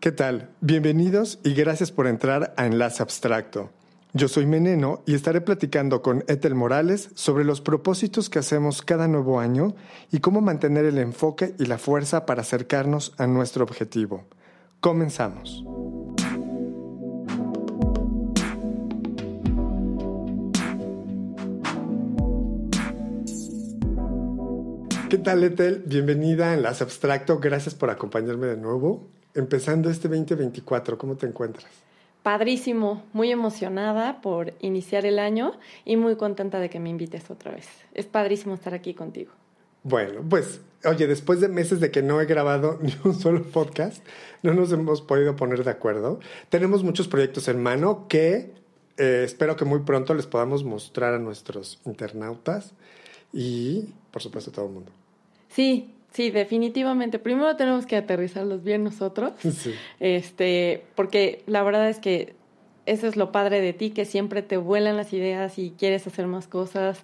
¿Qué tal? Bienvenidos y gracias por entrar a Enlace Abstracto. Yo soy Meneno y estaré platicando con Ethel Morales sobre los propósitos que hacemos cada nuevo año y cómo mantener el enfoque y la fuerza para acercarnos a nuestro objetivo. Comenzamos. ¿Qué tal, Ethel? Bienvenida a Enlace Abstracto. Gracias por acompañarme de nuevo empezando este 2024, ¿cómo te encuentras? Padrísimo, muy emocionada por iniciar el año y muy contenta de que me invites otra vez. Es padrísimo estar aquí contigo. Bueno, pues, oye, después de meses de que no he grabado ni un solo podcast, no nos hemos podido poner de acuerdo. Tenemos muchos proyectos en mano que eh, espero que muy pronto les podamos mostrar a nuestros internautas y, por supuesto, a todo el mundo. Sí, Sí, definitivamente. Primero tenemos que aterrizarlos bien nosotros. Este, porque la verdad es que eso es lo padre de ti, que siempre te vuelan las ideas y quieres hacer más cosas.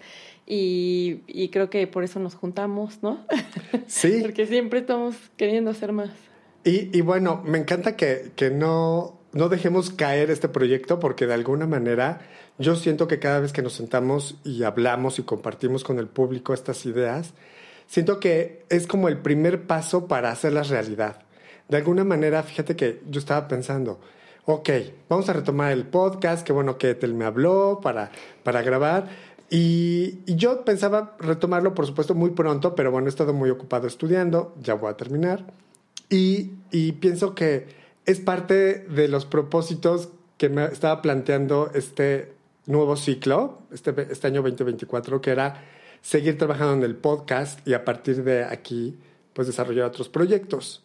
Y, y creo que por eso nos juntamos, ¿no? Sí. porque siempre estamos queriendo hacer más. Y, y bueno, me encanta que, que no, no dejemos caer este proyecto porque de alguna manera yo siento que cada vez que nos sentamos y hablamos y compartimos con el público estas ideas, siento que es como el primer paso para hacerlas realidad. De alguna manera, fíjate que yo estaba pensando, ok, vamos a retomar el podcast, qué bueno que Etel me habló para, para grabar. Y, yo pensaba retomarlo, por supuesto, muy pronto, pero bueno, he estado muy ocupado estudiando, ya voy a terminar. Y, y pienso que es parte de los propósitos que me estaba planteando este nuevo ciclo, este, este año 2024, que era seguir trabajando en el podcast y a partir de aquí, pues desarrollar otros proyectos.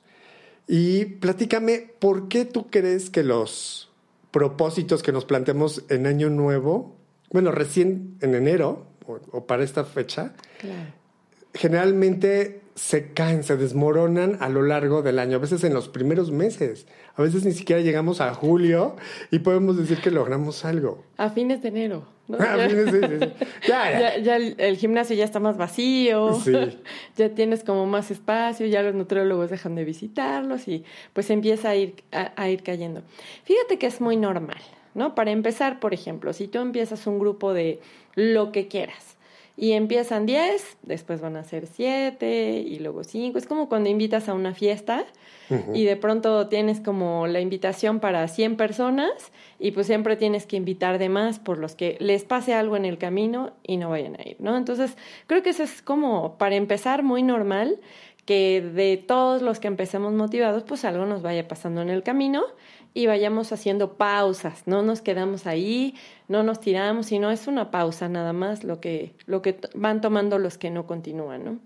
Y platícame, ¿por qué tú crees que los propósitos que nos planteamos en Año Nuevo, bueno, recién en enero o, para esta fecha, generalmente se caen, se desmoronan a lo largo del año, a veces en los primeros meses, a veces ni siquiera llegamos a julio y podemos decir que logramos algo. A fines de enero. ¿no? A fines de Ya, ya. el, gimnasio ya está más vacío, ya tienes como más espacio, ya los nutriólogos dejan de visitarlos y pues empieza a ir, a ir cayendo. Fíjate que es muy normal, ¿no? Para empezar, por ejemplo, si tú empiezas un grupo de lo que quieras, y empiezan 10, después van a ser 7 y luego 5. Es como cuando invitas a una fiesta y de pronto tienes como la invitación para 100 personas y pues siempre tienes que invitar de más por los que les pase algo en el camino y no vayan a ir, ¿no? Entonces, creo que eso es como para empezar muy normal que de todos los que empecemos motivados, pues algo nos vaya pasando en el camino y vayamos haciendo pausas, no nos quedamos ahí, no nos tiramos, sino es una pausa nada más lo que, lo que van tomando los que no continúan, ¿no?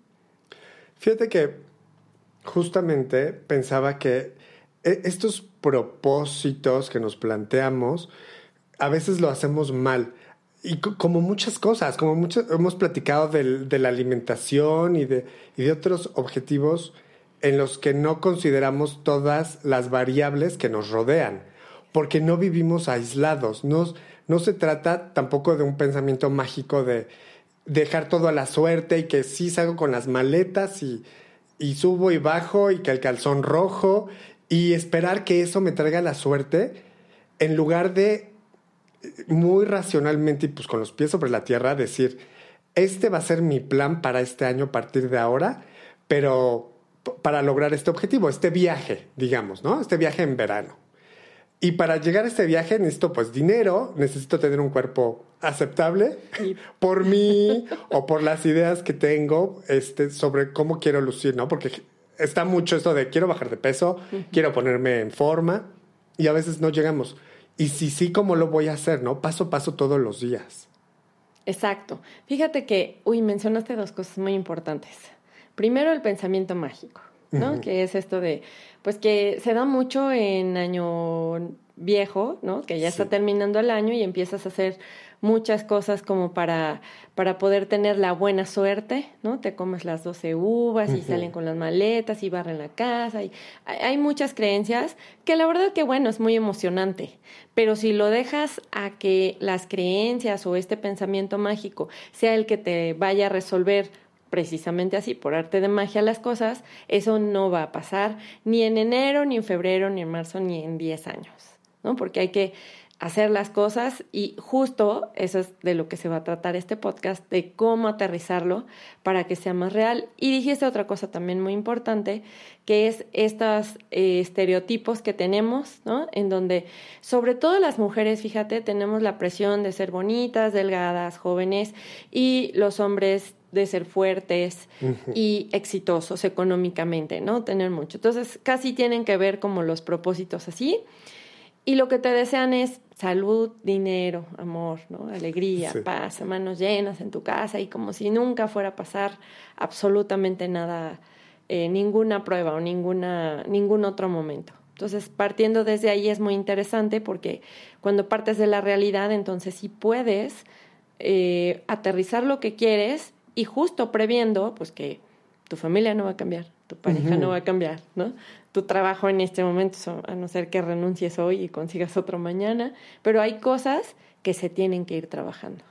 Fíjate que justamente pensaba que e, estos propósitos que nos planteamos, a veces lo hacemos mal. Y como muchas cosas, como muchas, hemos platicado de la alimentación y de, y de otros objetivos en los que no consideramos todas las variables que nos rodean, porque no vivimos aislados. No, no se trata tampoco de un pensamiento mágico de dejar todo a la suerte y que sí salgo con las maletas y, y subo y bajo y que el calzón rojo y esperar que eso me traiga la suerte en lugar de muy racionalmente y pues con los pies sobre la tierra decir, este va a ser mi plan para este año a partir de ahora, pero para lograr este objetivo, este viaje, digamos, ¿no? Este viaje en verano. Y para llegar a este viaje necesito pues dinero, necesito tener un cuerpo aceptable por mí o por las ideas que tengo este, sobre cómo quiero lucir, ¿no? Porque está mucho esto de quiero bajar de peso, quiero ponerme en forma y a veces no llegamos. Y si sí, ¿cómo lo voy a hacer, no? Paso a paso todos los días. Exacto. Fíjate que, uy, mencionaste dos cosas muy importantes. Primero, el pensamiento mágico, ¿no? Que es esto de, pues que se da mucho en año viejo, ¿no? Que ya está terminando el año y empiezas a hacer muchas cosas como para, para poder tener la buena suerte, ¿no? Te comes las 12 uvas y salen con las maletas y barren la casa. Y hay muchas creencias que la verdad que bueno, es muy emocionante, pero si lo dejas a que las creencias o este pensamiento mágico sea el que te vaya a resolver precisamente así, por arte de magia las cosas, eso no va a pasar ni en enero, ni en febrero, ni en marzo, ni en 10 años, ¿no? Porque hay que hacer las cosas y justo eso es de lo que se va a tratar este podcast, de cómo aterrizarlo para que sea más real. Y dijiste otra cosa también muy importante, que es estos eh, estereotipos que tenemos, ¿no? En donde, sobre todo las mujeres, fíjate, tenemos la presión de ser bonitas, delgadas, jóvenes, y los hombres de ser fuertes y exitosos económicamente, ¿no? Tener mucho. Entonces, casi tienen que ver como los propósitos así. Y lo que te desean es salud, dinero, amor, ¿no? Alegría, paz, manos llenas en tu casa y como si nunca fuera a pasar absolutamente nada, eh, ninguna prueba o ninguna, ningún otro momento. Entonces, partiendo desde ahí es muy interesante porque cuando partes de la realidad, entonces sí puedes eh, aterrizar lo que quieres y justo previendo, pues que tu familia no va a cambiar, tu pareja no va a cambiar, ¿no? tu trabajo en este momento, a no ser que renuncies hoy y consigas otro mañana, pero hay cosas que se tienen que ir trabajando.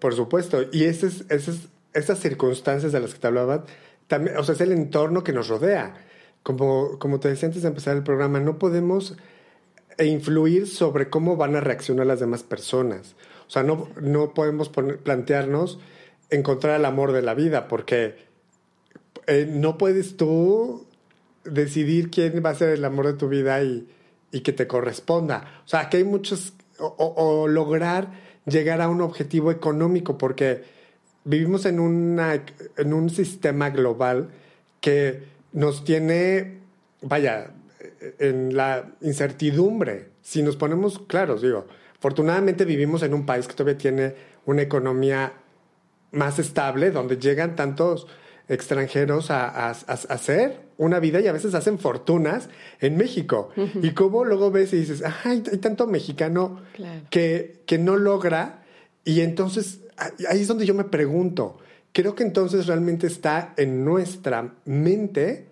Por supuesto, y esas, esas, esas circunstancias de las que te hablaba, también, o sea, es el entorno que nos rodea. Como, como te decía antes de empezar el programa, no podemos influir sobre cómo van a reaccionar las demás personas. O sea, no, no podemos plantearnos encontrar el amor de la vida, porque eh, no puedes tú decidir quién va a ser el amor de tu vida y, que te corresponda. O sea, que hay muchos, o, lograr llegar a un objetivo económico, porque vivimos en, una, en un sistema global que nos tiene, vaya, en la incertidumbre. Si nos ponemos claros, digo, afortunadamente vivimos en un país que todavía tiene una economía más estable, donde llegan tantos extranjeros a, hacer una vida y a veces hacen fortunas en México. Y como luego ves y dices, hay tanto mexicano que, que no logra. Y entonces ahí es donde yo me pregunto, creo que entonces realmente está en nuestra mente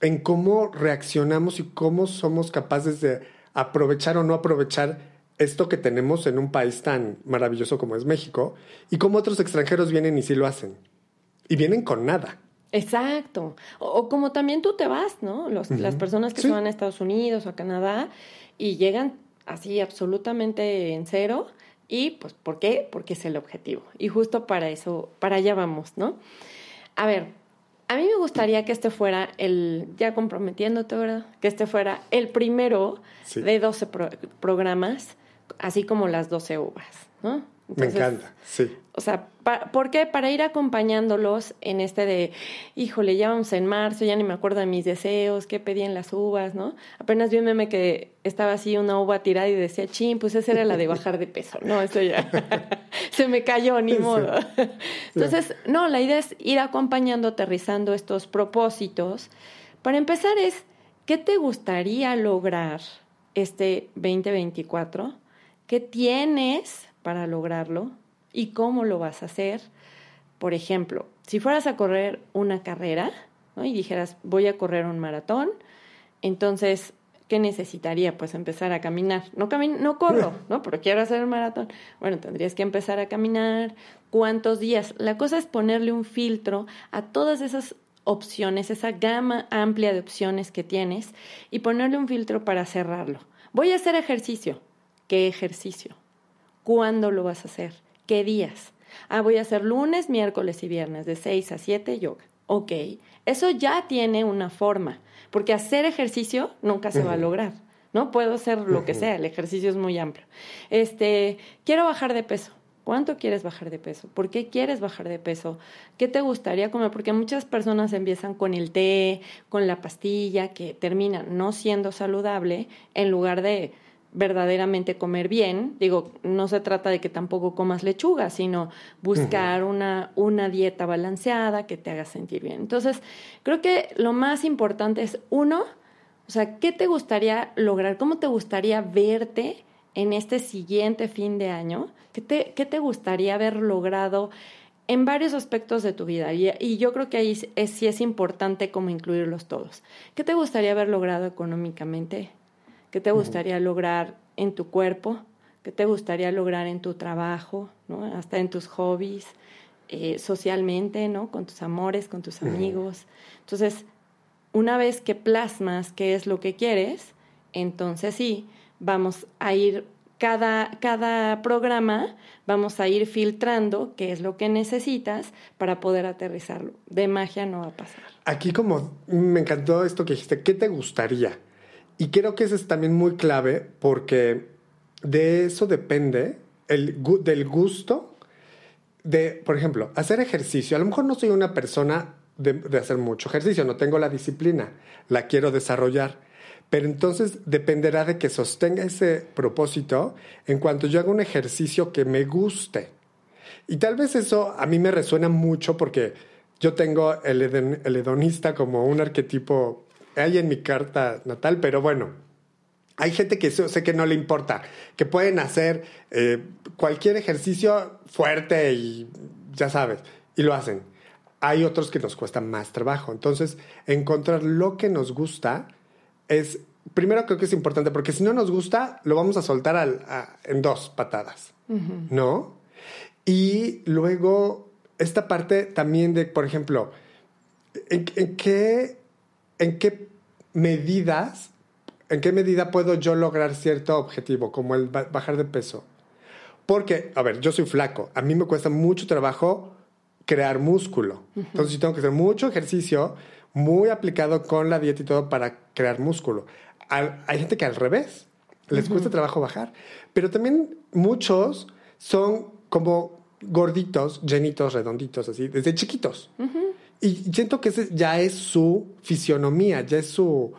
en cómo reaccionamos y cómo somos capaces de aprovechar o no aprovechar esto que tenemos en un país tan maravilloso como es México y cómo otros extranjeros vienen y sí lo hacen. Y vienen con nada. Exacto. O, como también tú te vas, ¿no? Los, Las personas que van a Estados Unidos o a Canadá y llegan así absolutamente en cero. Y pues, ¿por qué? Porque es el objetivo. Y justo para eso, para allá vamos, ¿no? A ver, a mí me gustaría que este fuera el, ya comprometiéndote, ¿verdad? Que este fuera el primero de 12 programas, así como las 12 uvas, ¿no? Me encanta, sí. O sea, ¿por qué? Para ir acompañándolos en este de, híjole, ya vamos en marzo, ya ni me acuerdo de mis deseos, qué pedían las uvas, ¿no? Apenas vi un meme que estaba así una uva tirada y decía, chin, pues esa era la de bajar de peso, ¿no? Eso ya se me cayó, ni modo. Entonces, no, la idea es ir acompañando, aterrizando estos propósitos. Para empezar es, ¿qué te gustaría lograr este 2024? ¿Qué tienes para lograrlo y cómo lo vas a hacer. Por ejemplo, si fueras a correr una carrera y dijeras, voy a correr un maratón, entonces, ¿qué necesitaría? Pues empezar a caminar. No, no corro, ¿no? Pero quiero hacer el maratón. Bueno, tendrías que empezar a caminar. ¿Cuántos días? La cosa es ponerle un filtro a todas esas opciones, esa gama amplia de opciones que tienes y ponerle un filtro para cerrarlo. Voy a hacer ejercicio. ¿Qué ejercicio? ¿Cuándo lo vas a hacer? ¿Qué días? Ah, voy a hacer lunes, miércoles y viernes de 6 a 7 yoga. Ok, eso ya tiene una forma, porque hacer ejercicio nunca se va a lograr, ¿no? Puedo hacer lo que sea, el ejercicio es muy amplio. Este, quiero bajar de peso. ¿Cuánto quieres bajar de peso? ¿Por qué quieres bajar de peso? ¿Qué te gustaría comer? Porque muchas personas empiezan con el té, con la pastilla, que termina no siendo saludable, en lugar de verdaderamente comer bien. Digo, no se trata de que tampoco comas lechuga, sino buscar una, una dieta balanceada que te haga sentir bien. Entonces, creo que lo más importante es, uno, o sea, ¿qué te gustaría lograr? ¿Cómo te gustaría verte en este siguiente fin de año? ¿Qué te, qué te gustaría haber logrado? en varios aspectos de tu vida y, y yo creo que ahí es, sí es importante como incluirlos todos. ¿Qué te gustaría haber logrado económicamente? ¿Qué te gustaría lograr en tu cuerpo? ¿Qué te gustaría lograr en tu trabajo? ¿no? Hasta en tus hobbies. eh, socialmente, ¿no? Con tus amores, con tus amigos. Entonces, una vez que plasmas qué es lo que quieres, entonces sí, vamos a ir cada, cada programa vamos a ir filtrando qué es lo que necesitas para poder aterrizarlo. De magia no va a pasar. Aquí como me encantó esto que dijiste, ¿qué te gustaría? Y creo que eso es también muy clave porque de eso depende el, del gusto de, por ejemplo, hacer ejercicio. A lo mejor no soy una persona de, de hacer mucho ejercicio, no tengo la disciplina, la quiero desarrollar pero entonces dependerá de que sostenga ese propósito en cuanto yo haga un ejercicio que me guste. Y tal vez eso a mí me resuena mucho porque yo tengo el, hedonista como un arquetipo ahí en mi carta natal, pero bueno, hay gente que sé que no le importa, que pueden hacer eh, cualquier ejercicio fuerte y ya sabes, y lo hacen. Hay otros que nos cuesta más trabajo. Entonces, encontrar lo que nos gusta es, primero creo que es importante, porque si no nos gusta, lo vamos a soltar al, en dos patadas, ¿no? Y luego, esta parte también de, por ejemplo, ¿en, qué, ¿en qué medidas, en qué medida puedo yo lograr cierto objetivo, como el bajar de peso? Porque, a ver, yo soy flaco, a mí me cuesta mucho trabajo crear músculo. Entonces, yo tengo que hacer mucho ejercicio, muy aplicado con la dieta y todo para crear músculo. hay gente que al revés, les cuesta trabajo bajar, pero también muchos son como gorditos, llenitos, redonditos, así, desde chiquitos. Y siento que ese ya es su fisionomía, ya es su,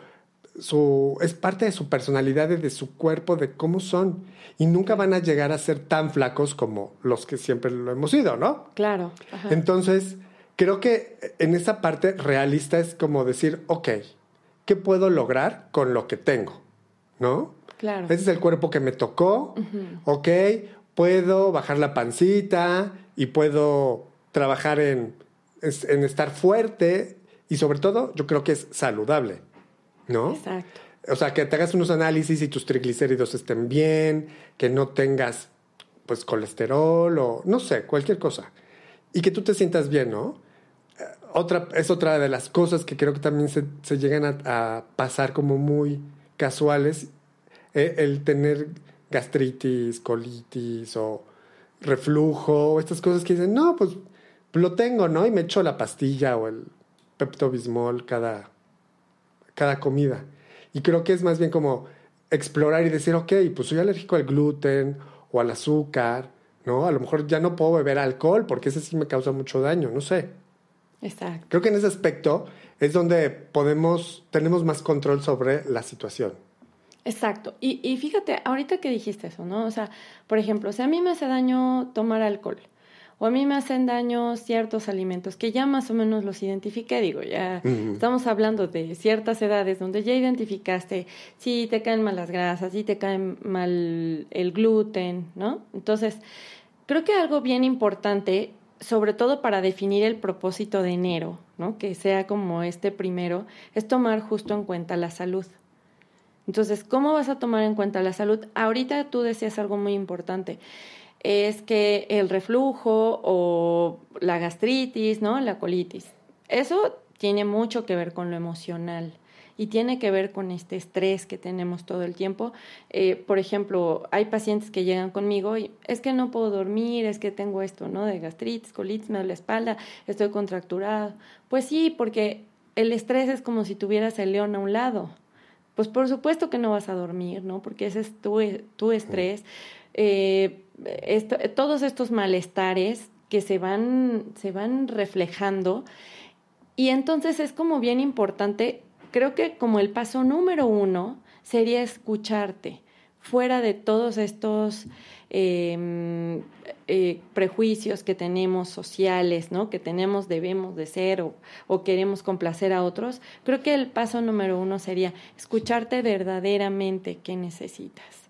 su, es parte de su personalidad, de su cuerpo, de cómo son. Y nunca van a llegar a ser tan flacos como los que siempre lo hemos sido, ¿no? Claro. Entonces, creo que en esa parte realista es como decir, ok, ¿qué puedo lograr con lo que tengo? ¿No? Claro. Ese es el cuerpo que me tocó, ok, puedo bajar la pancita y puedo trabajar en, en estar fuerte y sobre todo yo creo que es saludable, ¿no? Exacto. O sea, que te hagas unos análisis y tus triglicéridos estén bien, que no tengas pues colesterol o no sé, cualquier cosa. Y que tú te sientas bien, ¿no? otra, es otra de las cosas que creo que también se, se llegan a, pasar como muy casuales, eh, el tener gastritis, colitis o reflujo, estas cosas que dicen, no, pues lo tengo, ¿no? Y me echo la pastilla o el Pepto-Bismol cada, cada comida. Y creo que es más bien como explorar y decir, ok, pues soy alérgico al gluten o al azúcar, ¿no? A lo mejor ya no puedo beber alcohol porque ese sí me causa mucho daño, no sé. Exacto. Creo que en ese aspecto es donde podemos, tenemos más control sobre la situación. Exacto. Y, y fíjate, ahorita que dijiste eso, ¿no? O sea, por ejemplo, si a mí me hace daño tomar alcohol, o a mí me hacen daño ciertos alimentos que ya más o menos los identifiqué, digo, ya estamos hablando de ciertas edades donde ya identificaste si te caen mal las grasas, si te cae mal el gluten, ¿no? Entonces, creo que algo bien importante sobre todo para definir el propósito de enero, ¿no? que sea como este primero, es tomar justo en cuenta la salud. Entonces, ¿cómo vas a tomar en cuenta la salud? Ahorita tú decías algo muy importante, es que el reflujo o la gastritis, ¿no? La colitis, eso tiene mucho que ver con lo emocional y tiene que ver con este estrés que tenemos todo el tiempo. Eh, por ejemplo, hay pacientes que llegan conmigo y es que no puedo dormir, es que tengo esto, ¿no? De gastritis, colitis, me duele la espalda, estoy contracturado. Pues sí, porque el estrés es como si tuvieras el león a un lado. Pues por supuesto que no vas a dormir, ¿no? Porque ese es tu, tu estrés. Eh, todos estos malestares que se van, se van reflejando. Y entonces es como bien importante creo que como el paso número uno sería escucharte fuera de todos estos em, eh, prejuicios que tenemos sociales, ¿no? Que tenemos, debemos de ser o, o, queremos complacer a otros, creo que el paso número uno sería escucharte verdaderamente qué necesitas.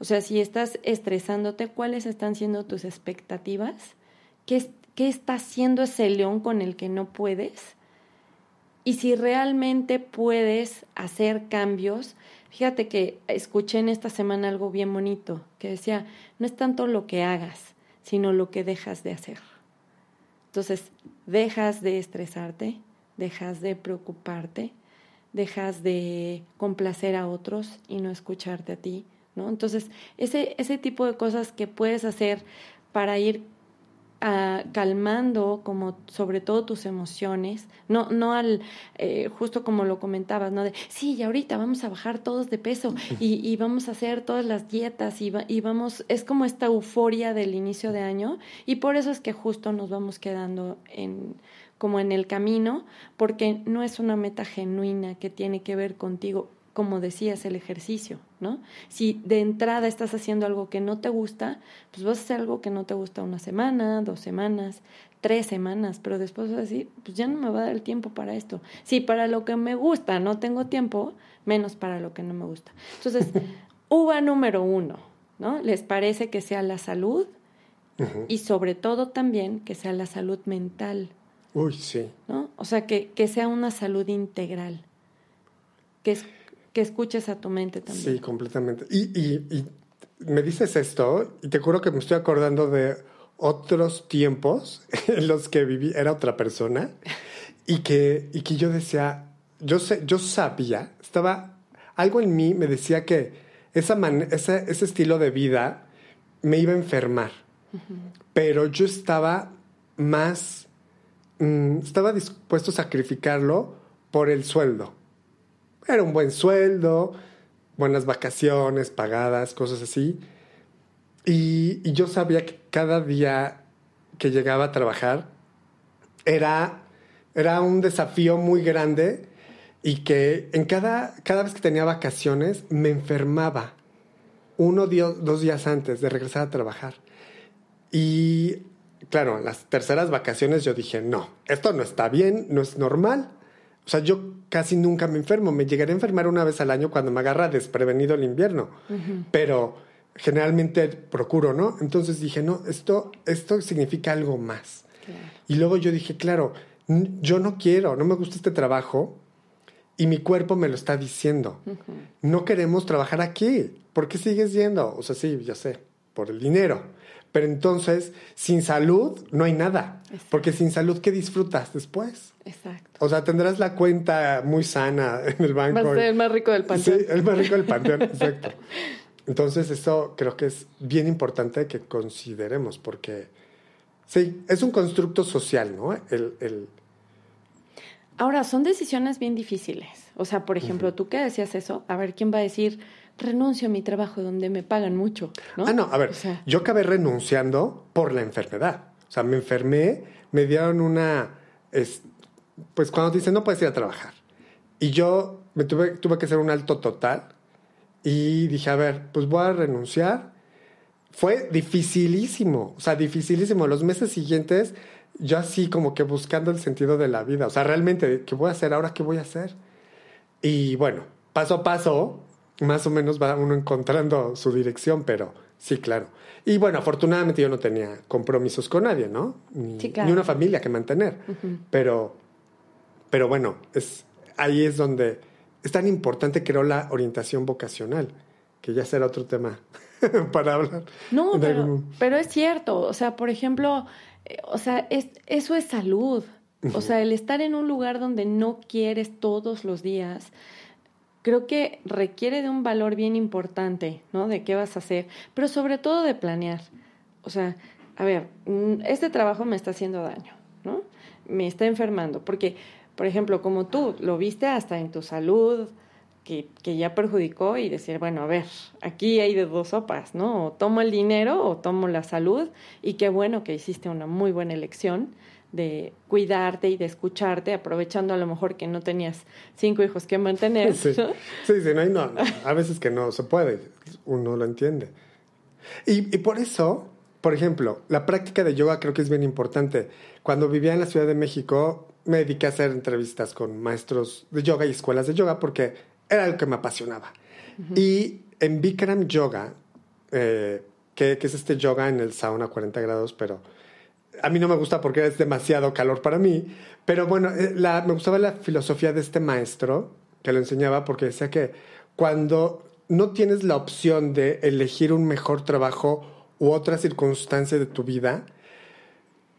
O sea, si estás estresándote, ¿cuáles están siendo tus expectativas? ¿Qué, qué está haciendo ese león con el que no puedes? y si realmente puedes hacer cambios. Fíjate que escuché en esta semana algo bien bonito, que decía, no es tanto lo que hagas, sino lo que dejas de hacer. Entonces, dejas de estresarte, dejas de preocuparte, dejas de complacer a otros y no escucharte a ti, ¿no? Entonces, ese, ese tipo de cosas que puedes hacer para ir calmando como sobre todo tus emociones, no, no al, eh, justo como lo comentabas, ¿no? De, sí, y ahorita vamos a bajar todos de peso y, y vamos a hacer todas las dietas y, y, vamos, es como esta euforia del inicio de año y por eso es que justo nos vamos quedando en como en el camino, porque no es una meta genuina que tiene que ver contigo como decías, el ejercicio, ¿no? Si de entrada estás haciendo algo que no te gusta, pues vas a hacer algo que no te gusta una semana, dos semanas, tres semanas, pero después vas a decir, pues ya no me va a dar el tiempo para esto. Si para lo que me gusta no tengo tiempo, menos para lo que no me gusta. Entonces, uva número uno, ¿no? ¿Les parece que sea la salud? Y sobre todo también que sea la salud mental. Uy, sí. ¿no? O sea, que, que sea una salud integral. Que es que escuches a tu mente también. Sí, completamente. Y, y, me dices esto y te juro que me estoy acordando de otros tiempos en los que viví, era otra persona y que, y que yo decía, yo, sé, yo sabía, estaba, algo en mí me decía que esa ese, ese, estilo de vida me iba a enfermar, pero yo estaba más, mm, estaba dispuesto a sacrificarlo por el sueldo. Era un buen sueldo, buenas vacaciones pagadas, cosas así. Y, yo sabía que cada día que llegaba a trabajar era, era un desafío muy grande y que en cada, cada vez que tenía vacaciones me enfermaba uno, dos días antes de regresar a trabajar. Y claro, las terceras vacaciones yo dije, no, esto no está bien, no es normal. O sea, yo casi nunca me enfermo. Me llegaré a enfermar una vez al año cuando me agarra desprevenido el invierno. Pero generalmente procuro, ¿no? Entonces dije, no, esto, esto significa algo más. Y luego yo dije, claro, yo no quiero, no me gusta este trabajo y mi cuerpo me lo está diciendo. No queremos trabajar aquí. ¿Por qué sigues yendo? O sea, sí, ya sé, por el dinero. Pero entonces, sin salud no hay nada. Porque sin salud, ¿qué disfrutas después? Exacto. O sea, tendrás la cuenta muy sana en el banco. Va a ser el más rico del panteón. Sí, el más rico del panteón, exacto. Entonces, eso creo que es bien importante que consideremos, porque sí, es un constructo social, ¿no? El, el... Ahora, son decisiones bien difíciles. O sea, por ejemplo, tú que decías eso, a ver, ¿quién va a decir, renuncio a mi trabajo donde me pagan mucho? ¿no? Ah, no, a ver, yo acabé renunciando por la enfermedad. O sea, me enfermé, me dieron una, pues cuando dicen no puedes ir a trabajar. Y yo me tuve, tuve que hacer un alto total y dije, a ver, pues voy a renunciar. Fue dificilísimo, o sea, dificilísimo. Los meses siguientes, yo así como que buscando el sentido de la vida, o sea, realmente, ¿qué voy a hacer ahora? ¿Qué voy a hacer? Y bueno, paso a paso, más o menos va uno encontrando su dirección, pero sí, claro. Y bueno, afortunadamente yo no tenía compromisos con nadie, ¿no? Ni, una familia que mantener. Pero pero bueno, es, ahí es donde es tan importante, creo, la orientación vocacional, que ya será otro tema para hablar. No, pero, es cierto. O sea, por ejemplo, eh, o sea, es, eso es salud. O sea, el estar en un lugar donde no quieres todos los días, creo que requiere de un valor bien importante, ¿no? De qué vas a hacer, pero sobre todo de planear. O sea, a ver, mm, este trabajo me está haciendo daño, ¿no? Me está enfermando, porque por ejemplo, como tú, lo viste hasta en tu salud, que, que, ya perjudicó y decir, bueno, a ver, aquí hay de dos sopas, ¿no? O tomo el dinero o tomo la salud y qué bueno que hiciste una muy buena elección de cuidarte y de escucharte, aprovechando a lo mejor que no tenías cinco hijos que mantener. Sí, sí, sí no, no, a veces que no se puede, uno lo entiende. Y, y por eso, por ejemplo, la práctica de yoga creo que es bien importante. Cuando vivía en la Ciudad de México, me dediqué a hacer entrevistas con maestros de yoga y escuelas de yoga porque era algo que me apasionaba. Y en Bikram Yoga, eh, que, es este yoga en el sauna a 40 grados, pero a mí no me gusta porque es demasiado calor para mí. Pero bueno, eh, la, me gustaba la filosofía de este maestro que lo enseñaba porque decía que cuando no tienes la opción de elegir un mejor trabajo u otra circunstancia de tu vida,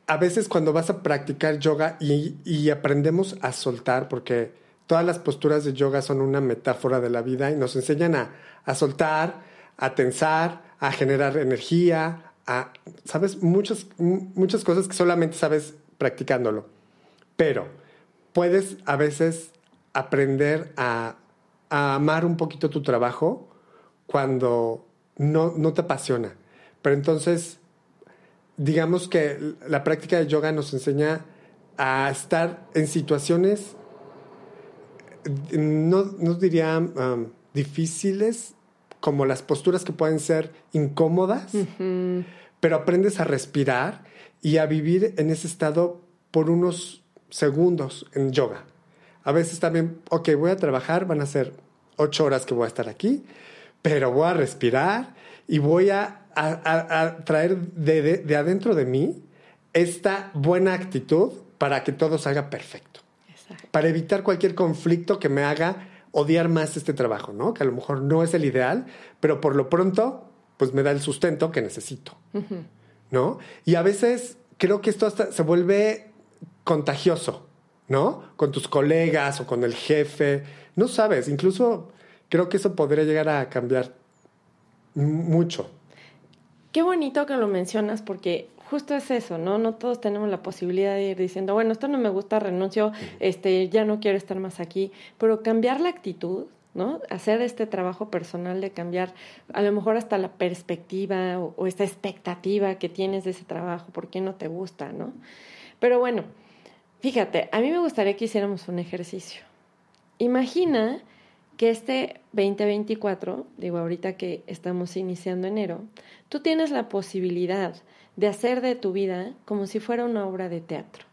a veces cuando vas a practicar yoga y, aprendemos a soltar, porque todas las posturas de yoga son una metáfora de la vida y nos enseñan a, a soltar, a tensar, a generar energía, sabes, muchas, muchas cosas que solamente sabes practicándolo. Pero puedes a veces aprender a, amar un poquito tu trabajo cuando no, no te apasiona. Pero entonces, digamos que la práctica de yoga nos enseña a estar en situaciones, no, no diría um, difíciles, como las posturas que pueden ser incómodas, pero aprendes a respirar y a vivir en ese estado por unos segundos en yoga. A veces también, ok, voy a trabajar, van a ser ocho horas que voy a estar aquí, pero voy a respirar y voy a, traer de, adentro de mí esta buena actitud para que todo salga perfecto. Para evitar cualquier conflicto que me haga odiar más este trabajo, ¿no? Que a lo mejor no es el ideal, pero por lo pronto, pues me da el sustento que necesito, ¿no? Y a veces creo que esto hasta se vuelve contagioso, ¿no? Con tus colegas o con el jefe, no sabes, incluso creo que eso podría llegar a cambiar mucho. Qué bonito que lo mencionas porque justo es eso, ¿no? No todos tenemos la posibilidad de ir diciendo, bueno, esto no me gusta, renuncio, este, ya no quiero estar más aquí, pero cambiar la actitud, ¿no? Hacer este trabajo personal de cambiar a lo mejor hasta la perspectiva o, esta expectativa que tienes de ese trabajo, por qué no te gusta, ¿no? Pero bueno, fíjate, a mí me gustaría que hiciéramos un ejercicio. Imagina que este 2024, digo ahorita que estamos iniciando enero, tú tienes la posibilidad de hacer de tu vida como si fuera una obra de teatro.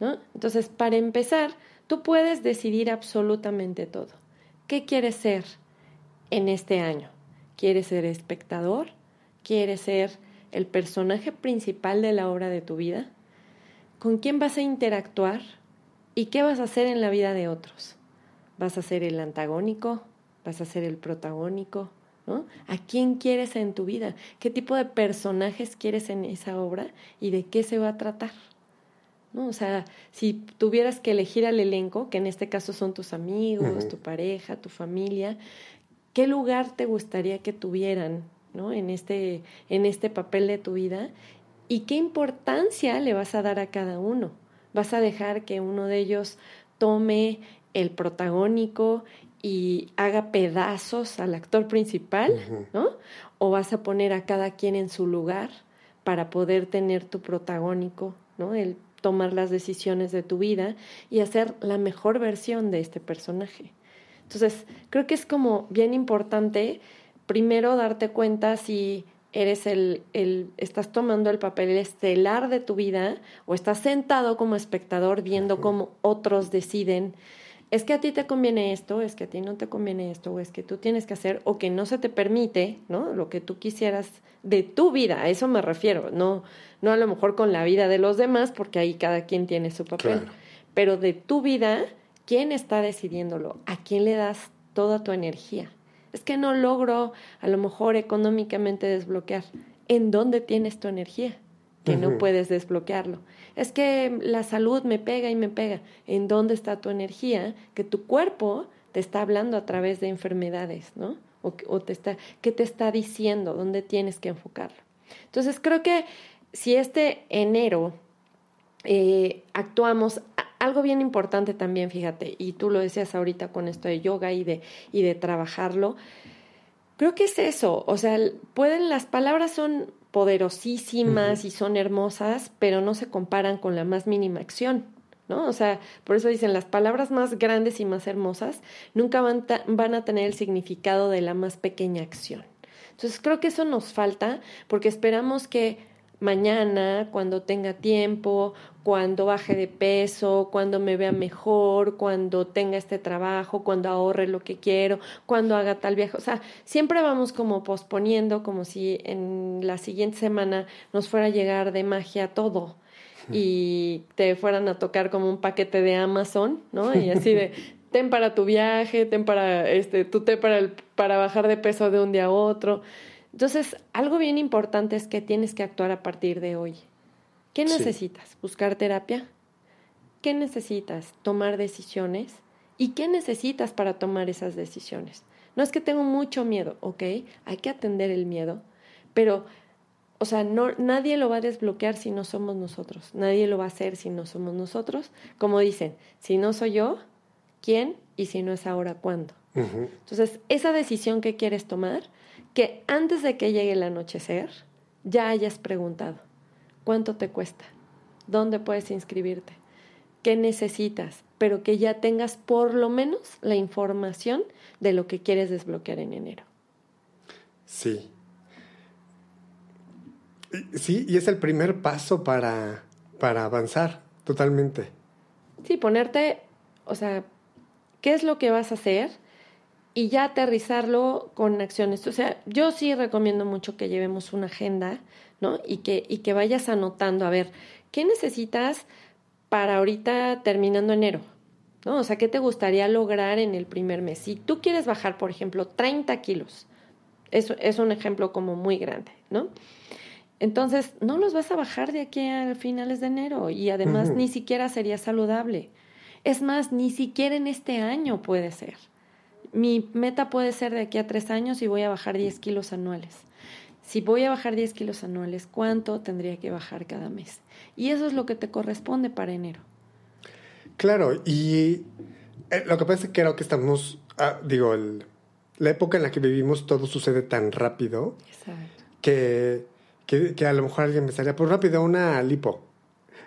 ¿no? Entonces, para empezar, tú puedes decidir absolutamente todo. ¿Qué quieres ser en este año? ¿Quieres ser espectador? ¿Quieres ser el personaje principal de la obra de tu vida? ¿Con quién vas a interactuar? ¿Y qué vas a hacer en la vida de otros? ¿Vas a ser el antagónico? ¿Vas a ser el protagónico? ¿A quién quieres en tu vida? ¿Qué tipo de personajes quieres en esa obra y de qué se va a tratar? ¿No? O sea, si tuvieras que elegir al elenco, que en este caso son tus amigos, tu pareja, tu familia, ¿qué lugar te gustaría que tuvieran ¿no? en, este, en este papel de tu vida? ¿Y qué importancia le vas a dar a cada uno? ¿Vas a dejar que uno de ellos tome el protagónico y haga pedazos al actor principal, ¿no? O vas a poner a cada quien en su lugar para poder tener tu protagónico, ¿no? El tomar las decisiones de tu vida y hacer la mejor versión de este personaje. Entonces, creo que es como bien importante primero darte cuenta si eres el, el, estás tomando el papel estelar de tu vida o estás sentado como espectador viendo cómo otros deciden es que a ti te conviene esto, es que a ti no te conviene esto, o es que tú tienes que hacer, o que no se te permite, ¿no? Lo que tú quisieras de tu vida, a eso me refiero, no, no a lo mejor con la vida de los demás, porque ahí cada quien tiene su papel, pero de tu vida, ¿quién está decidiéndolo? ¿A quién le das toda tu energía? Es que no logro a lo mejor económicamente desbloquear. ¿En dónde tienes tu energía? Que no puedes desbloquearlo es que la salud me pega y me pega. ¿En dónde está tu energía? Que tu cuerpo te está hablando a través de enfermedades, ¿no? O, te está, ¿qué te está diciendo? ¿Dónde tienes que enfocarlo? Entonces creo que si este enero eh, actuamos, algo bien importante también, fíjate, y tú lo decías ahorita con esto de yoga y de, y de trabajarlo, creo que es eso, o sea, pueden, las palabras son poderosísimas y son hermosas, pero no se comparan con la más mínima acción. ¿No? O sea, por eso dicen las palabras más grandes y más hermosas nunca van, van a tener el significado de la más pequeña acción. Entonces creo que eso nos falta porque esperamos que mañana, cuando tenga tiempo, cuando baje de peso, cuando me vea mejor, cuando tenga este trabajo, cuando ahorre lo que quiero, cuando haga tal viaje. O sea, siempre vamos como posponiendo, como si en la siguiente semana nos fuera a llegar de magia todo y te fueran a tocar como un paquete de Amazon, ¿no? Y así de ten para tu viaje, ten para este, tú té para el, para bajar de peso de un día a otro. Entonces, algo bien importante es que tienes que actuar a partir de hoy. ¿Qué necesitas? ¿Buscar terapia? ¿Qué necesitas? ¿Tomar decisiones? ¿Y qué necesitas para tomar esas decisiones? No es que tengo mucho miedo, ¿ok? Hay que atender el miedo, pero, o sea, no, nadie lo va a desbloquear si no somos nosotros, nadie lo va a hacer si no somos nosotros. Como dicen, si no soy yo, ¿quién? Y si no es ahora, ¿cuándo? Entonces, esa decisión que quieres tomar, que antes de que llegue el anochecer, ya hayas preguntado, ¿cuánto te cuesta? ¿Dónde puedes inscribirte? ¿Qué necesitas? Pero que ya tengas por lo menos la información de lo que quieres desbloquear en enero. Sí. Sí, y es el primer paso para, para avanzar totalmente. Sí, ponerte, o sea, ¿qué es lo que vas a hacer? Y ya aterrizarlo con acciones. O sea, yo sí recomiendo mucho que llevemos una agenda, ¿no? Y que, y que vayas anotando, a ver, ¿qué necesitas para ahorita terminando enero? ¿No? O sea, ¿qué te gustaría lograr en el primer mes? Si tú quieres bajar, por ejemplo, 30 kilos, eso es un ejemplo como muy grande, ¿no? Entonces, no los vas a bajar de aquí a finales de enero y además ni siquiera sería saludable. Es más, ni siquiera en este año puede ser mi meta puede ser de aquí a tres años y voy a bajar 10 kilos anuales. Si voy a bajar 10 kilos anuales, ¿cuánto tendría que bajar cada mes? Y eso es lo que te corresponde para enero. Claro, y eh, lo que pasa es que creo que estamos, ah, digo, la época en la que vivimos todo sucede tan rápido que, que, a lo mejor alguien me estaría, pues rápido, una lipo.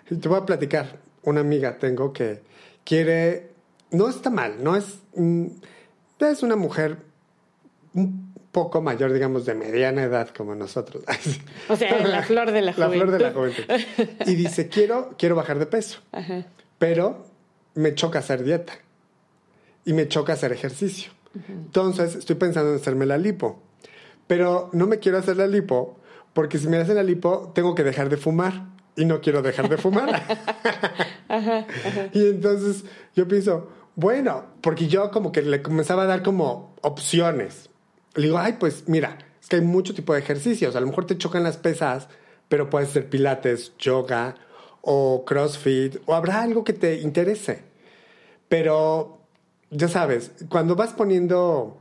Te voy a platicar, una amiga tengo que quiere, no está mal, no es... Mm, es una mujer un poco mayor, digamos, de mediana edad como nosotros. O sea, la flor de la juventud. La flor de la juventud. Y dice, quiero, quiero bajar de peso, pero me choca hacer dieta y me choca hacer ejercicio. Entonces, estoy pensando en hacerme la lipo, pero no me quiero hacer la lipo porque si me hacen la lipo, tengo que dejar de fumar y no quiero dejar de fumar. y entonces yo pienso, bueno, porque yo como que le comenzaba a dar como opciones. Le digo, ay, pues mira, es que hay mucho tipo de ejercicios. A lo mejor te chocan las pesas, pero puedes hacer pilates, yoga o crossfit, o habrá algo que te interese. Pero, ya sabes, cuando vas poniendo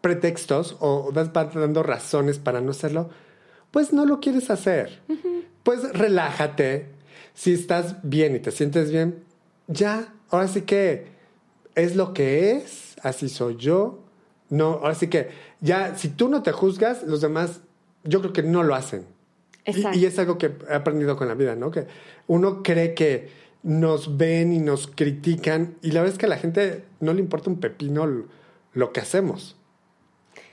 pretextos o vas dando razones para no hacerlo, pues no lo quieres hacer. Pues relájate. Si estás bien y te sientes bien, ya, ahora sí que es lo que es, así soy yo. No, así que ya, si tú no te juzgas, los demás, yo creo que no lo hacen. Y, y, es algo que he aprendido con la vida, ¿no? Que uno cree que nos ven y nos critican y la verdad es que a la gente no le importa un pepino lo que hacemos,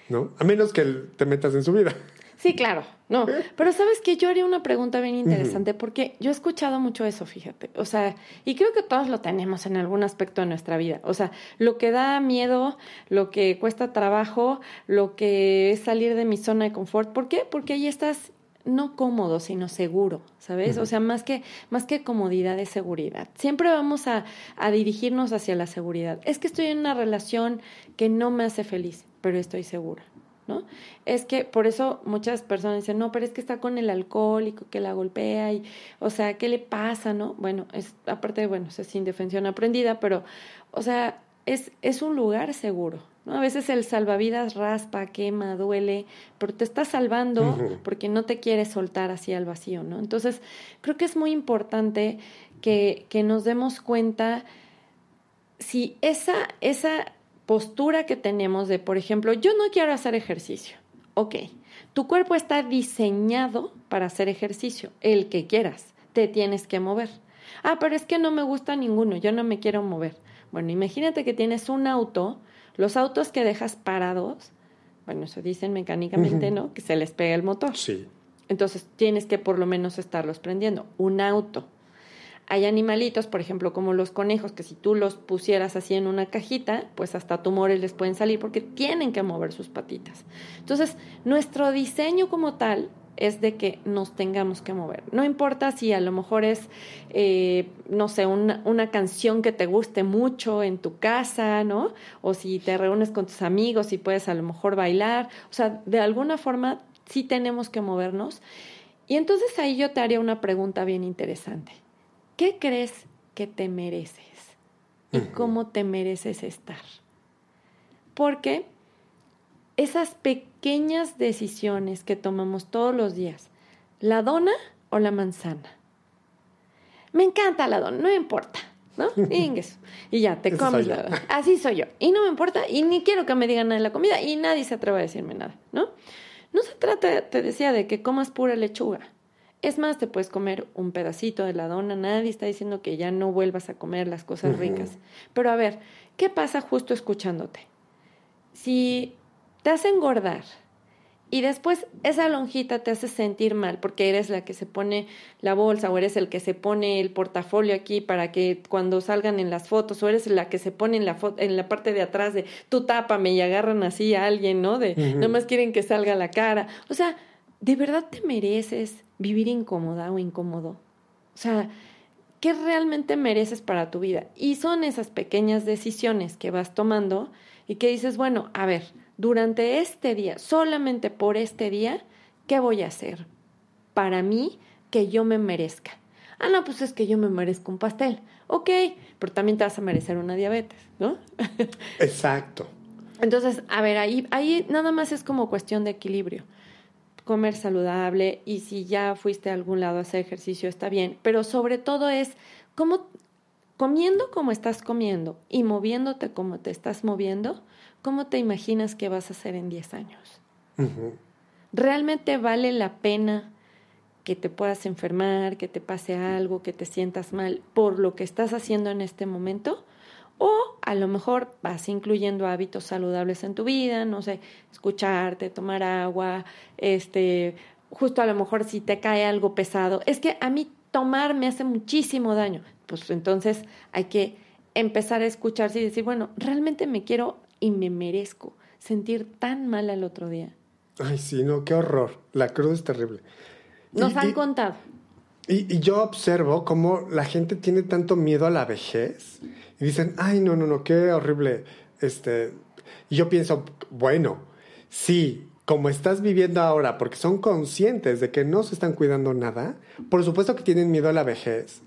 ¿no? A menos que te metas en su vida. Sí, claro, no. Pero sabes que yo haría una pregunta bien interesante porque yo he escuchado mucho eso, fíjate. O sea, y creo que todos lo tenemos en algún aspecto de nuestra vida. O sea, lo que da miedo, lo que cuesta trabajo, lo que es salir de mi zona de confort. ¿Por qué? Porque ahí estás no cómodo, sino seguro, ¿sabes? O sea, más que, más que comodidad es seguridad. Siempre vamos a, a dirigirnos hacia la seguridad. Es que estoy en una relación que no me hace feliz, pero estoy segura. ¿No? Es que por eso muchas personas dicen, no, pero es que está con el alcohólico que la golpea y, o sea, ¿qué le pasa, no? Bueno, es, aparte de, bueno, es indefensión aprendida, pero, o sea, es, es un lugar seguro, ¿no? A veces el salvavidas raspa, quema, duele, pero te está salvando porque no te quieres soltar así al vacío, ¿no? Entonces, creo que es muy importante que, que nos demos cuenta si esa, esa postura que tenemos de, por ejemplo, yo no quiero hacer ejercicio. Ok, tu cuerpo está diseñado para hacer ejercicio, el que quieras, te tienes que mover. Ah, pero es que no me gusta ninguno, yo no me quiero mover. Bueno, imagínate que tienes un auto, los autos que dejas parados, bueno, eso dicen mecánicamente, ¿no? Que se les pega el motor. Sí. Entonces tienes que por lo menos estarlos prendiendo. Un auto hay animalitos, por ejemplo, como los conejos, que si tú los pusieras así en una cajita, pues hasta tumores les pueden salir porque tienen que mover sus patitas. Entonces, nuestro diseño como tal es de que nos tengamos que mover. No importa si a lo mejor es, eh, no sé, una, una, canción que te guste mucho en tu casa, ¿no? O si te reúnes con tus amigos y puedes a lo mejor bailar. O sea, de alguna forma sí tenemos que movernos Y entonces ahí yo te haría una pregunta bien interesante. ¿Qué crees que te mereces? ¿Y cómo te mereces estar? Porque esas pequeñas decisiones que tomamos todos los días, la dona o la manzana. Me encanta la dona, no importa, ¿no? Y ya, te comes la dona. Así soy yo. Y no me importa, y ni quiero que me digan nada de la comida, y nadie se atreve a decirme nada, ¿no? No se trata, te decía, de que comas pura lechuga. Es más, te puedes comer un pedacito de la dona, nadie está diciendo que ya no vuelvas a comer las cosas ricas. Pero a ver, ¿qué pasa justo escuchándote? Si te hace engordar y después esa lonjita te hace sentir mal porque eres la que se pone la bolsa o eres el que se pone el portafolio aquí para que cuando salgan en las fotos o eres la que se pone en la, en la parte de atrás de tú tápame y agarran así a alguien, ¿no? De nomás quieren que salga la cara. O sea, ¿de verdad te mereces vivir incómoda o incómodo? O sea, ¿qué realmente mereces para tu vida? Y son esas pequeñas decisiones que vas tomando y que dices, bueno, a ver, durante este día, solamente por este día, ¿qué voy a hacer para mí que yo me merezca? Ah, no, pues es que yo me merezco un pastel. Ok, pero también te vas a merecer una diabetes, ¿no? Exacto. Entonces, a ver, ahí, ahí nada más es como cuestión de equilibrio. Comer saludable y si ya fuiste a algún lado a hacer ejercicio está bien, pero sobre todo es cómo comiendo como estás comiendo y moviéndote como te estás moviendo, ¿cómo te imaginas que vas a hacer en 10 años? ¿Realmente vale la pena que te puedas enfermar, que te pase algo, que te sientas mal por lo que estás haciendo en este momento? O a lo mejor vas incluyendo hábitos saludables en tu vida, no sé, escucharte, tomar agua, este, justo a lo mejor si te cae algo pesado. Es que a mí tomar me hace muchísimo daño. Pues entonces hay que empezar a escucharse y decir, bueno, realmente me quiero y me merezco sentir tan mal al otro día. Ay, sí, no, qué horror. La cruz es terrible. Nos han contado. Y, y, yo observo cómo la gente tiene tanto miedo a la vejez y dicen, ay, no, no, no, qué horrible. Este, y yo pienso, bueno, sí, como estás viviendo ahora, porque son conscientes de que no se están cuidando nada, por supuesto que tienen miedo a la vejez,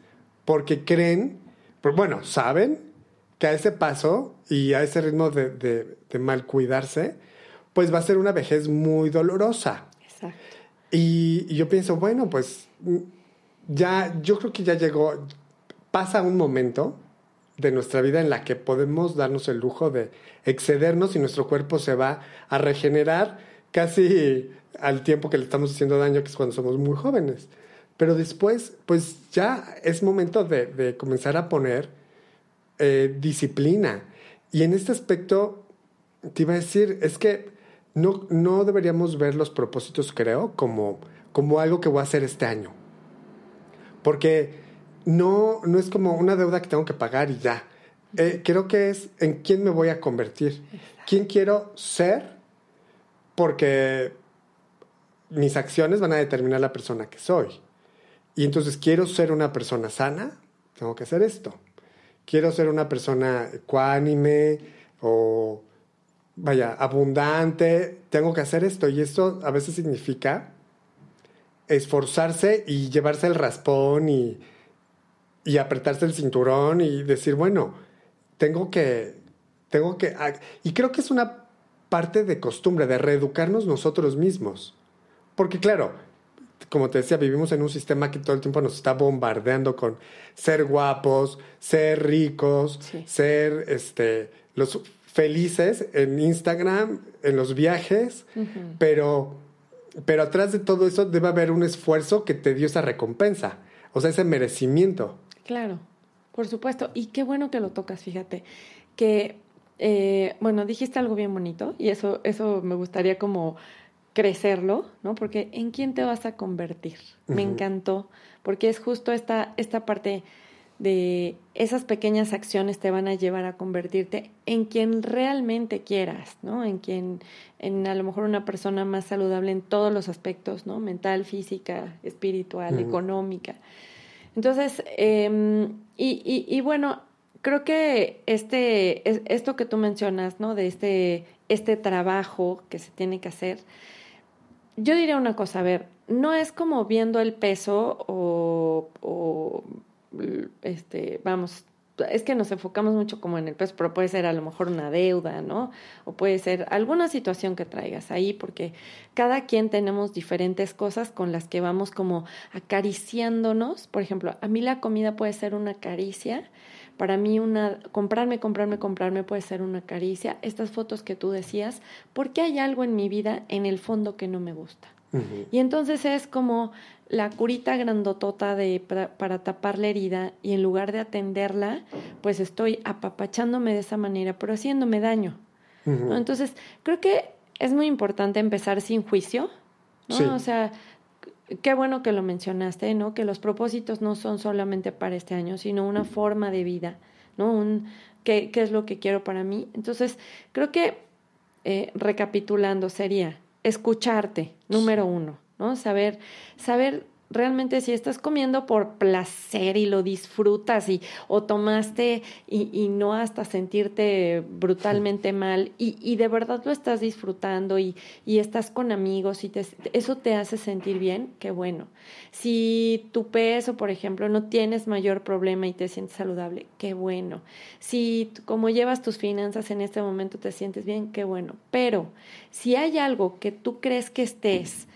porque creen, bueno, saben que a ese paso y a ese ritmo de, de, mal cuidarse, pues va a ser una vejez muy dolorosa. Exacto. Y, y, yo pienso, bueno, pues ya, yo creo que ya llegó, pasa un momento de nuestra vida en la que podemos darnos el lujo de excedernos y nuestro cuerpo se va a regenerar casi al tiempo que le estamos haciendo daño, que es cuando somos muy jóvenes. Pero después, pues ya es momento de, comenzar a poner eh, disciplina. Y en este aspecto, te iba a decir, es que no, no deberíamos ver los propósitos, creo, como, como algo que voy a hacer este año. Porque no, no es como una deuda que tengo que pagar y ya. Eh, creo que es en quién me voy a convertir, quién quiero ser, porque mis acciones van a determinar la persona que soy. Y entonces quiero ser una persona sana, tengo que hacer esto. Quiero ser una persona ecuánime o, vaya, abundante, tengo que hacer esto. Y esto a veces significa esforzarse y llevarse el raspón y, y apretarse el cinturón y decir, bueno, tengo que, tengo que, y creo que es una parte de costumbre, de reeducarnos nosotros mismos. Porque claro, como te decía, vivimos en un sistema que todo el tiempo nos está bombardeando con ser guapos, ser ricos, ser este, los felices en Instagram, en los viajes, pero, pero atrás de todo eso debe haber un esfuerzo que te dio esa recompensa, o sea, ese merecimiento. Claro, por supuesto. Y qué bueno que lo tocas, fíjate, que, eh, bueno, dijiste algo bien bonito y eso, eso me gustaría como crecerlo, ¿no? Porque ¿en quién te vas a convertir? Me encantó, porque es justo esta, esta parte de esas pequeñas acciones te van a llevar a convertirte en quien realmente quieras, ¿no? En quien, en a lo mejor una persona más saludable en todos los aspectos, ¿no? Mental, física, espiritual, económica. Entonces, em, y, y, y, bueno, creo que este, esto que tú mencionas, ¿no? De este, este trabajo que se tiene que hacer, yo diría una cosa, a ver, no es como viendo el peso o, o este, vamos, es que nos enfocamos mucho como en el peso, pero puede ser a lo mejor una deuda, ¿no? O puede ser alguna situación que traigas ahí, porque cada quien tenemos diferentes cosas con las que vamos como acariciándonos. Por ejemplo, a mí la comida puede ser una caricia. Para mí una comprarme, comprarme, comprarme puede ser una caricia. Estas fotos que tú decías, porque hay algo en mi vida en el fondo que no me gusta. Y entonces es como la curita grandotota de, para, tapar la herida y en lugar de atenderla, pues estoy apapachándome de esa manera, pero haciéndome daño. Entonces, creo que es muy importante empezar sin juicio, ¿no? O sea, qué bueno que lo mencionaste, ¿no? Que los propósitos no son solamente para este año, sino una forma de vida, ¿no? Un, ¿qué, qué es lo que quiero para mí? Entonces, creo que, eh, recapitulando, sería escucharte, número uno, ¿no? Saber, saber realmente si estás comiendo por placer y lo disfrutas y o tomaste y, y no hasta sentirte brutalmente mal y, y, de verdad lo estás disfrutando y, y estás con amigos y te, eso te hace sentir bien, qué bueno. Si tu peso, por ejemplo, no tienes mayor problema y te sientes saludable, qué bueno. Si como llevas tus finanzas en este momento te sientes bien, qué bueno. Pero si hay algo que tú crees que estés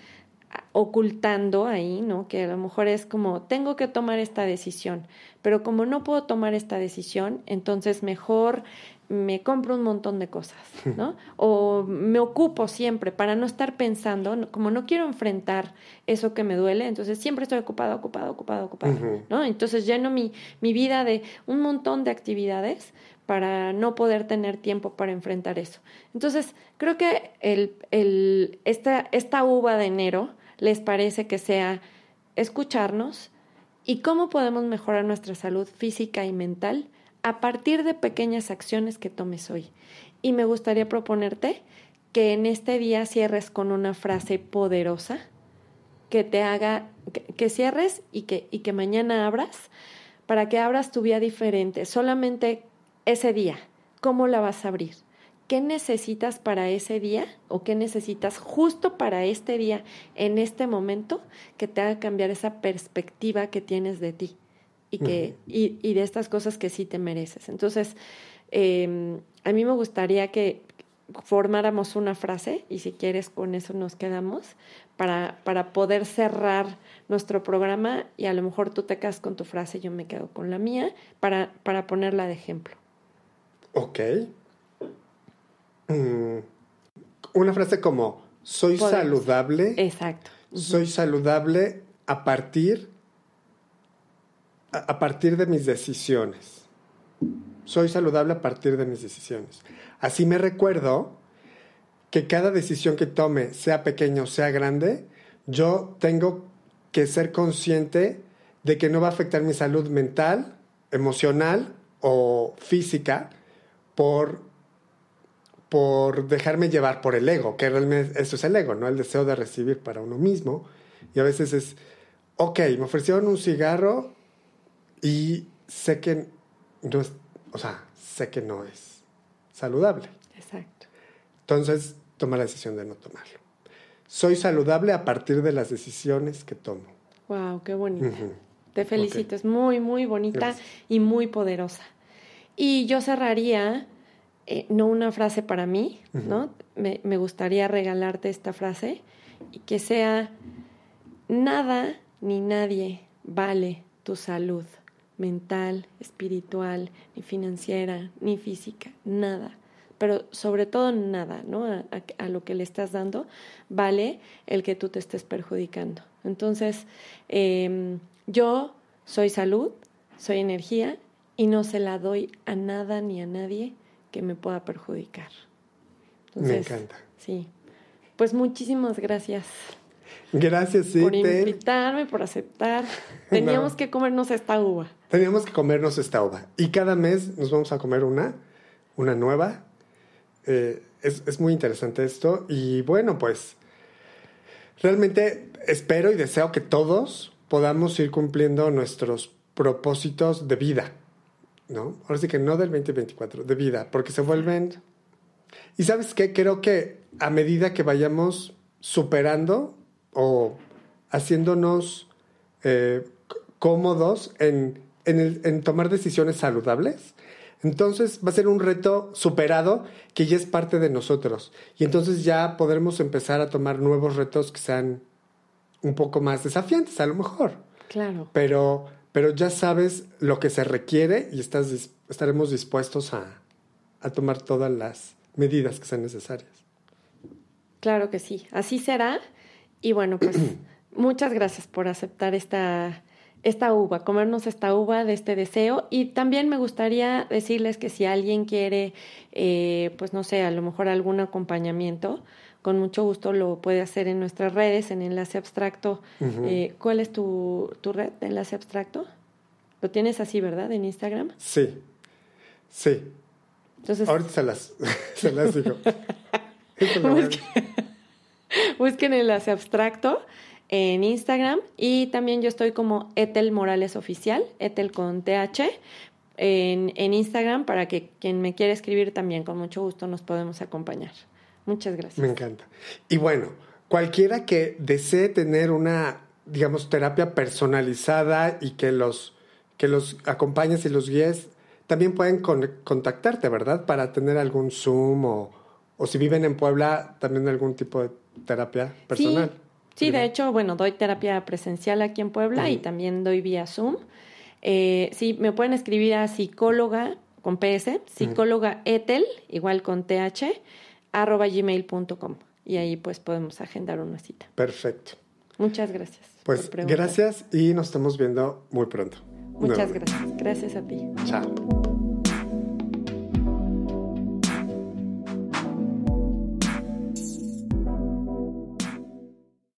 ocultando ahí, ¿no? Que a lo mejor es como, tengo que tomar esta decisión, pero como no puedo tomar esta decisión, entonces mejor me compro un montón de cosas, ¿no? O me ocupo siempre para no estar pensando, como no quiero enfrentar eso que me duele, entonces siempre estoy ocupada, ocupada, ocupada, ocupada, ¿no? Entonces lleno mi, mi vida de un montón de actividades para no poder tener tiempo para enfrentar eso. Entonces, creo que el, el, esta, esta uva de enero, les parece que sea escucharnos y cómo podemos mejorar nuestra salud física y mental a partir de pequeñas acciones que tomes hoy. Y me gustaría proponerte que en este día cierres con una frase poderosa que te haga que, cierres y que, y que mañana abras para que abras tu vida diferente, solamente ese día. ¿Cómo la vas a abrir? Qué necesitas para ese día o qué necesitas justo para este día, en este momento, que te haga cambiar esa perspectiva que tienes de ti y, que, y, y de estas cosas que sí te mereces. Entonces, eh, a mí me gustaría que formáramos una frase y si quieres con eso nos quedamos para, para poder cerrar nuestro programa y a lo mejor tú te quedas con tu frase, yo me quedo con la mía para, para ponerla de ejemplo. Ok. Mm, una frase como, soy saludable. Exacto. Soy saludable a partir, a, partir de mis decisiones. Soy saludable a partir de mis decisiones. Así me recuerdo que cada decisión que tome, sea pequeña o sea grande, yo tengo que ser consciente de que no va a afectar mi salud mental, emocional o física por por dejarme llevar por el ego, que realmente eso es el ego, ¿no? El deseo de recibir para uno mismo. Y a veces es, ok, me ofrecieron un cigarro y sé que no es, o sea, sé que no es saludable. Exacto. Entonces, toma la decisión de no tomarlo. Soy saludable a partir de las decisiones que tomo. Wow, qué bonita. Te felicito, es muy, muy bonita y muy poderosa. Y yo cerraría eh, no una frase para mí, ¿no? Me, me, gustaría regalarte esta frase y que sea, nada ni nadie vale tu salud mental, espiritual, ni financiera, ni física, nada. Pero sobre todo nada, ¿no? A, a, lo que le estás dando vale el que tú te estés perjudicando. Entonces, eh, yo soy salud, soy energía y no se la doy a nada ni a nadie que me pueda perjudicar. me encanta. Sí. Pues muchísimas gracias. Gracias, sí. Por invitarme, por aceptar. Teníamos que comernos esta uva. Teníamos que comernos esta uva. Y cada mes nos vamos a comer una, una nueva. Eh, es, es muy interesante esto. Y bueno, pues realmente espero y deseo que todos podamos ir cumpliendo nuestros propósitos de vida. ¿No? Ahora sí que no del 2024, de vida, porque se vuelven... Y sabes qué, creo que a medida que vayamos superando o haciéndonos eh, cómodos en, en tomar decisiones saludables. Entonces va a ser un reto superado que ya es parte de nosotros. Y entonces ya podremos empezar a tomar nuevos retos que sean un poco más desafiantes, a lo mejor. Claro. Pero, pero ya sabes lo que se requiere y estás, estaremos dispuestos a, a tomar todas las medidas que sean necesarias. Claro que sí, así será. Y bueno, pues muchas gracias por aceptar esta, esta uva, comernos esta uva de este deseo. Y también me gustaría decirles que si alguien quiere, eh, pues no sé, a lo mejor algún acompañamiento, con mucho gusto lo puede hacer en nuestras redes, en Enlace Abstracto. Eh, ¿Cuál es tu, tu red de Enlace Abstracto? Lo tienes así, ¿verdad? En Instagram. Sí, sí. Entonces... Ahorita se las, se las digo. Busquen Enlace Abstracto en Instagram y también yo estoy como Etel Morales Oficial, Etel con TH, en, en Instagram para que quien me quiera escribir también con mucho gusto nos podemos acompañar. Muchas gracias. Me encanta. Y bueno, cualquiera que desee tener una, digamos, terapia personalizada y que los, que los acompañes y los guíes, también pueden contactarte, ¿verdad? Para tener algún Zoom o, o, si viven en Puebla, también algún tipo de terapia personal. Sí, de hecho, bueno, doy terapia presencial aquí en Puebla y también doy vía Zoom. Eh, sí, me pueden escribir a psicóloga con PS, psicóloga etel, igual con TH, arroba gmail.com y ahí pues podemos agendar una cita. Perfecto. Muchas gracias. Pues gracias y nos estamos viendo muy pronto. Muchas gracias. Gracias a ti. Chao.